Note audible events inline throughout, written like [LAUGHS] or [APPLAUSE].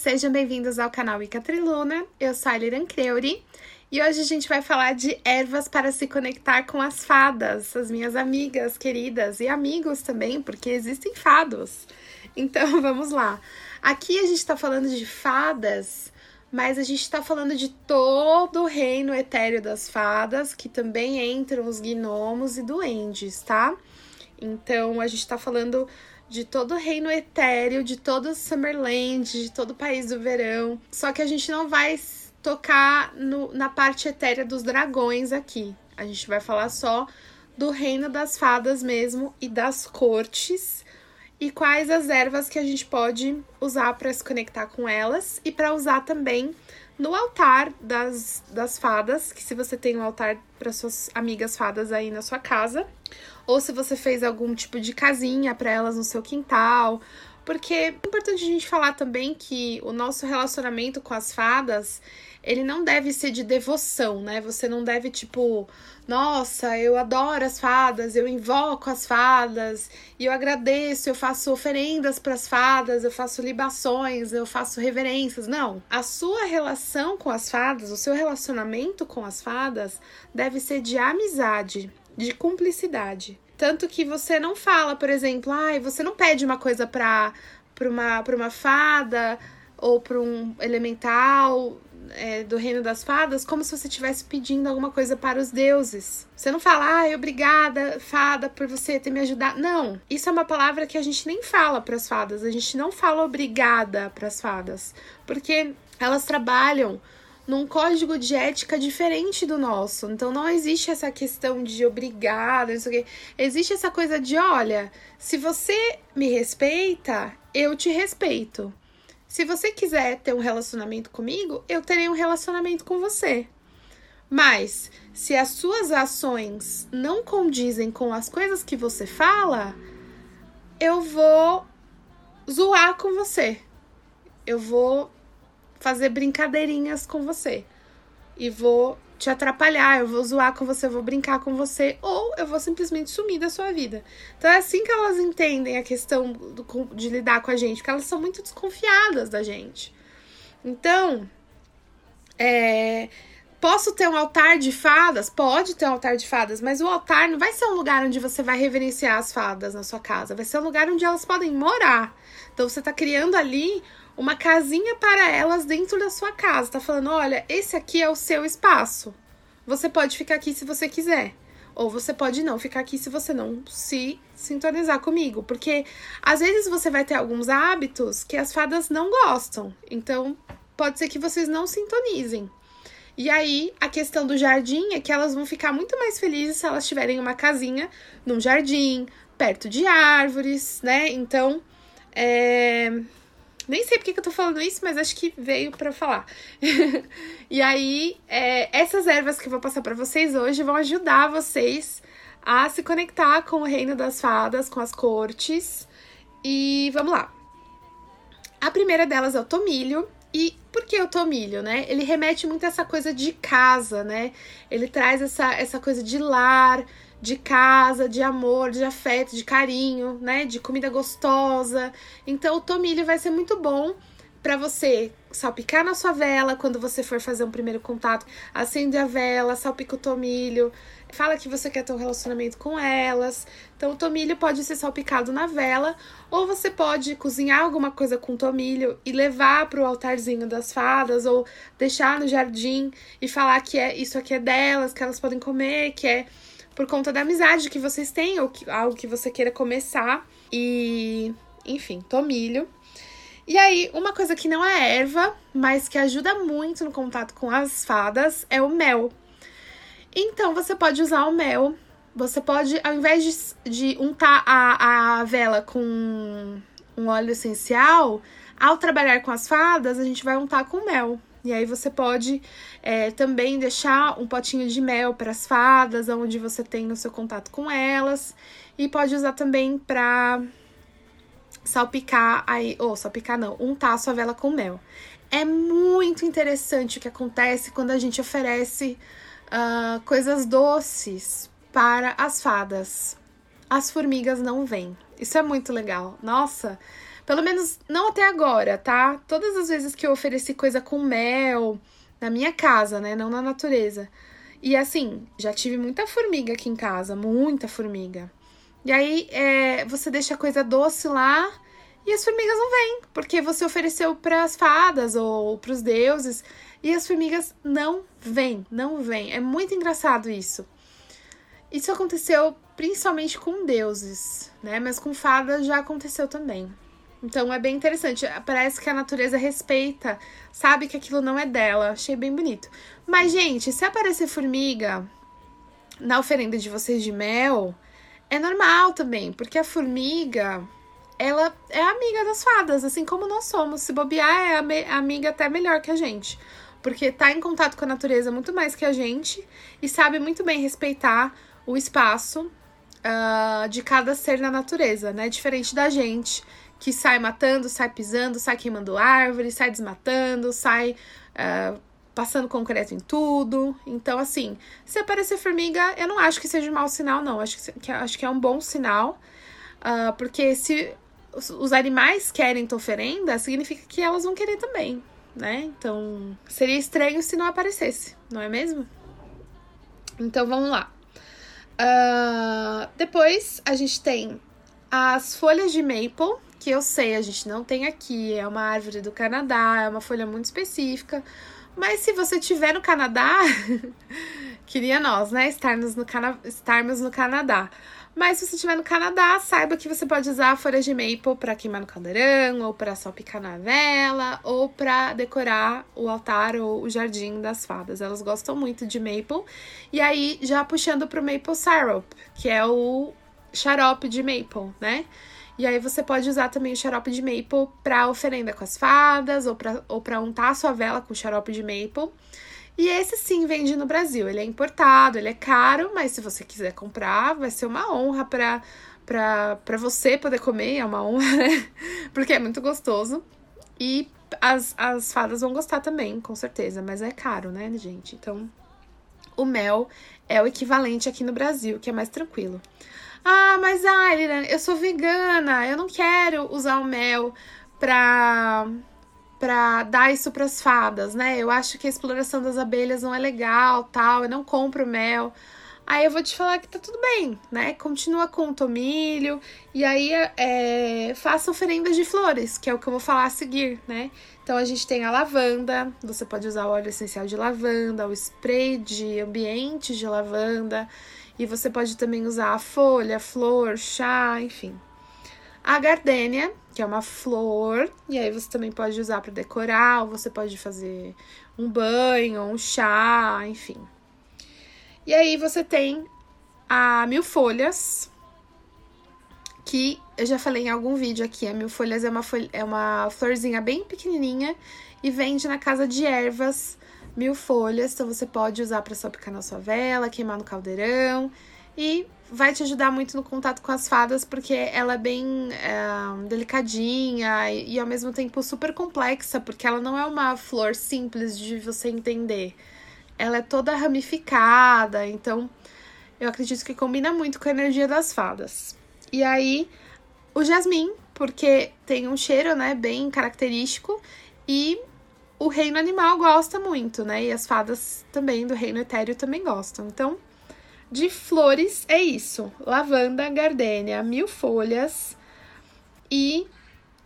sejam bem-vindos ao canal Ica Triluna. Eu sou a Liran Creuri e hoje a gente vai falar de ervas para se conectar com as fadas, as minhas amigas queridas e amigos também, porque existem fados. Então [LAUGHS] vamos lá. Aqui a gente está falando de fadas, mas a gente está falando de todo o reino etéreo das fadas, que também entram os gnomos e duendes, tá? Então a gente está falando de todo o reino etéreo, de todo Summerland, de todo o país do verão. Só que a gente não vai tocar no, na parte etérea dos dragões aqui. A gente vai falar só do reino das fadas mesmo e das cortes e quais as ervas que a gente pode usar para se conectar com elas e para usar também no altar das, das fadas, que se você tem um altar para suas amigas fadas aí na sua casa, ou se você fez algum tipo de casinha para elas no seu quintal, porque é importante a gente falar também que o nosso relacionamento com as fadas, ele não deve ser de devoção, né? Você não deve, tipo, nossa, eu adoro as fadas, eu invoco as fadas, e eu agradeço, eu faço oferendas para as fadas, eu faço libações, eu faço reverências. Não. A sua relação com as fadas, o seu relacionamento com as fadas deve ser de amizade, de cumplicidade. Tanto que você não fala, por exemplo, ai, ah, você não pede uma coisa pra, pra, uma, pra uma fada ou pra um elemental é, do reino das fadas como se você estivesse pedindo alguma coisa para os deuses. Você não fala, ai, obrigada, fada, por você ter me ajudado. Não, isso é uma palavra que a gente nem fala para as fadas. A gente não fala obrigada para as fadas, porque elas trabalham num código de ética diferente do nosso. Então não existe essa questão de obrigada, não sei o quê. Existe essa coisa de, olha, se você me respeita, eu te respeito. Se você quiser ter um relacionamento comigo, eu terei um relacionamento com você. Mas se as suas ações não condizem com as coisas que você fala, eu vou zoar com você. Eu vou fazer brincadeirinhas com você. E vou te atrapalhar, eu vou zoar com você, eu vou brincar com você, ou eu vou simplesmente sumir da sua vida. Então é assim que elas entendem a questão do, de lidar com a gente, porque elas são muito desconfiadas da gente. Então, é, Posso ter um altar de fadas? Pode ter um altar de fadas, mas o altar não vai ser um lugar onde você vai reverenciar as fadas na sua casa. Vai ser um lugar onde elas podem morar. Então você está criando ali uma casinha para elas dentro da sua casa. Tá falando, olha, esse aqui é o seu espaço. Você pode ficar aqui se você quiser. Ou você pode não ficar aqui se você não se sintonizar comigo. Porque às vezes você vai ter alguns hábitos que as fadas não gostam. Então, pode ser que vocês não sintonizem. E aí, a questão do jardim é que elas vão ficar muito mais felizes se elas tiverem uma casinha num jardim, perto de árvores, né? Então, é, nem sei porque que eu tô falando isso, mas acho que veio para falar. [LAUGHS] e aí, é, essas ervas que eu vou passar para vocês hoje vão ajudar vocês a se conectar com o reino das fadas, com as cortes. E vamos lá. A primeira delas é o tomilho. E por que o tomilho, né? Ele remete muito a essa coisa de casa, né? Ele traz essa, essa coisa de lar, de casa, de amor, de afeto, de carinho, né? De comida gostosa. Então o tomilho vai ser muito bom para você salpicar na sua vela quando você for fazer um primeiro contato. Acende a vela, salpica o tomilho, fala que você quer ter um relacionamento com elas. Então, o tomilho pode ser salpicado na vela, ou você pode cozinhar alguma coisa com tomilho e levar para o altarzinho das fadas, ou deixar no jardim e falar que é isso aqui é delas, que elas podem comer, que é por conta da amizade que vocês têm ou que, algo que você queira começar. E, enfim, tomilho. E aí, uma coisa que não é erva, mas que ajuda muito no contato com as fadas é o mel. Então, você pode usar o mel. Você pode, ao invés de, de untar a, a vela com um óleo essencial, ao trabalhar com as fadas, a gente vai untar com mel. E aí você pode é, também deixar um potinho de mel para as fadas, onde você tem o seu contato com elas. E pode usar também para salpicar aí, ou salpicar não, untar a sua vela com mel. É muito interessante o que acontece quando a gente oferece uh, coisas doces para as fadas. As formigas não vêm. Isso é muito legal. Nossa, Pelo menos não até agora, tá? Todas as vezes que eu ofereci coisa com mel na minha casa, né? Não na natureza. E assim, já tive muita formiga aqui em casa, muita formiga. E aí é, você deixa a coisa doce lá e as formigas não vêm, porque você ofereceu para as fadas ou para os deuses e as formigas não vêm, não vêm. É muito engraçado isso. Isso aconteceu principalmente com deuses, né? Mas com fadas já aconteceu também. Então é bem interessante. Parece que a natureza respeita, sabe que aquilo não é dela. Achei bem bonito. Mas, gente, se aparecer formiga na oferenda de vocês de mel, é normal também, porque a formiga, ela é amiga das fadas, assim como nós somos. Se bobear, é amiga até melhor que a gente. Porque tá em contato com a natureza muito mais que a gente e sabe muito bem respeitar o espaço uh, de cada ser na natureza, né? Diferente da gente que sai matando, sai pisando, sai queimando árvore, sai desmatando, sai uh, passando concreto em tudo. Então, assim, se aparecer formiga, eu não acho que seja um mau sinal, não. Acho que, acho que é um bom sinal, uh, porque se os, animais querem tua oferenda, significa que elas vão querer também, né? Então, seria estranho se não aparecesse, não é mesmo? Então, vamos lá. Uh, depois, a gente tem as folhas de maple, que eu sei, a gente não tem aqui, é uma árvore do Canadá, é uma folha muito específica. Mas se você estiver no Canadá, [LAUGHS] queria nós, né? Estarmos no, Cana estarmos no Canadá. Mas se você estiver no Canadá, saiba que você pode usar a folha de maple para queimar no caldeirão, ou para salpicar na vela, ou para decorar o altar ou o jardim das fadas. Elas gostam muito de maple. E aí, já puxando pro maple syrup, que é o xarope de maple, né? E aí você pode usar também o xarope de maple para oferenda com as fadas ou para ou untar a sua vela com xarope de maple. E esse sim vende no Brasil. Ele é importado, ele é caro, mas se você quiser comprar, vai ser uma honra para para você poder comer, é uma honra, né? [LAUGHS] Porque é muito gostoso. E as, as fadas vão gostar também, com certeza, mas é caro, né, gente? Então, o mel é o equivalente aqui no Brasil, que é mais tranquilo. Ah, mas Ailina, eu sou vegana, eu não quero usar o mel pra, pra dar isso pras fadas, né? Eu acho que a exploração das abelhas não é legal, tal, eu não compro mel. Aí eu vou te falar que tá tudo bem, né? Continua com o tomilho e aí é, faça oferendas de flores, que é o que eu vou falar a seguir, né? Então a gente tem a lavanda, você pode usar o óleo essencial de lavanda, o spray de ambiente de lavanda. E você pode também usar a folha, flor, chá, enfim. A gardênia, que é uma flor, e aí você também pode usar para decorar, ou você pode fazer um banho, um chá, enfim. E aí você tem a mil folhas, que eu já falei em algum vídeo aqui. A mil folhas é uma, folha, é uma florzinha bem pequenininha e vende na casa de ervas mil folhas, então você pode usar para salpicar na sua vela, queimar no caldeirão e vai te ajudar muito no contato com as fadas, porque ela é bem é, delicadinha e, e, ao mesmo tempo super complexa, porque ela não é uma flor simples de você entender. Ela é toda ramificada, então eu acredito que combina muito com a energia das fadas. E aí, o jasmim, porque tem um cheiro, né, bem característico e o reino animal gosta muito, né? E as fadas também do reino etéreo também gostam. Então, de flores é isso: lavanda, gardênia, mil folhas e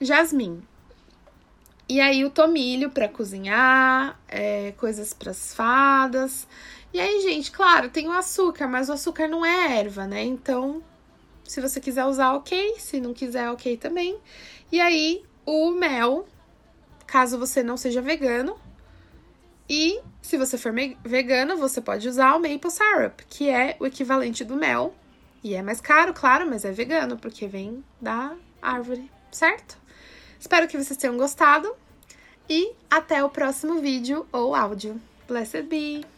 jasmim. E aí o tomilho para cozinhar, é, coisas para as fadas. E aí, gente, claro, tem o açúcar, mas o açúcar não é erva, né? Então, se você quiser usar, ok. Se não quiser, ok também. E aí, o mel, caso você não seja vegano. E se você for vegano, você pode usar o maple syrup, que é o equivalente do mel. E é mais caro, claro, mas é vegano, porque vem da árvore, certo? Espero que vocês tenham gostado e até o próximo vídeo ou áudio. Blessed be!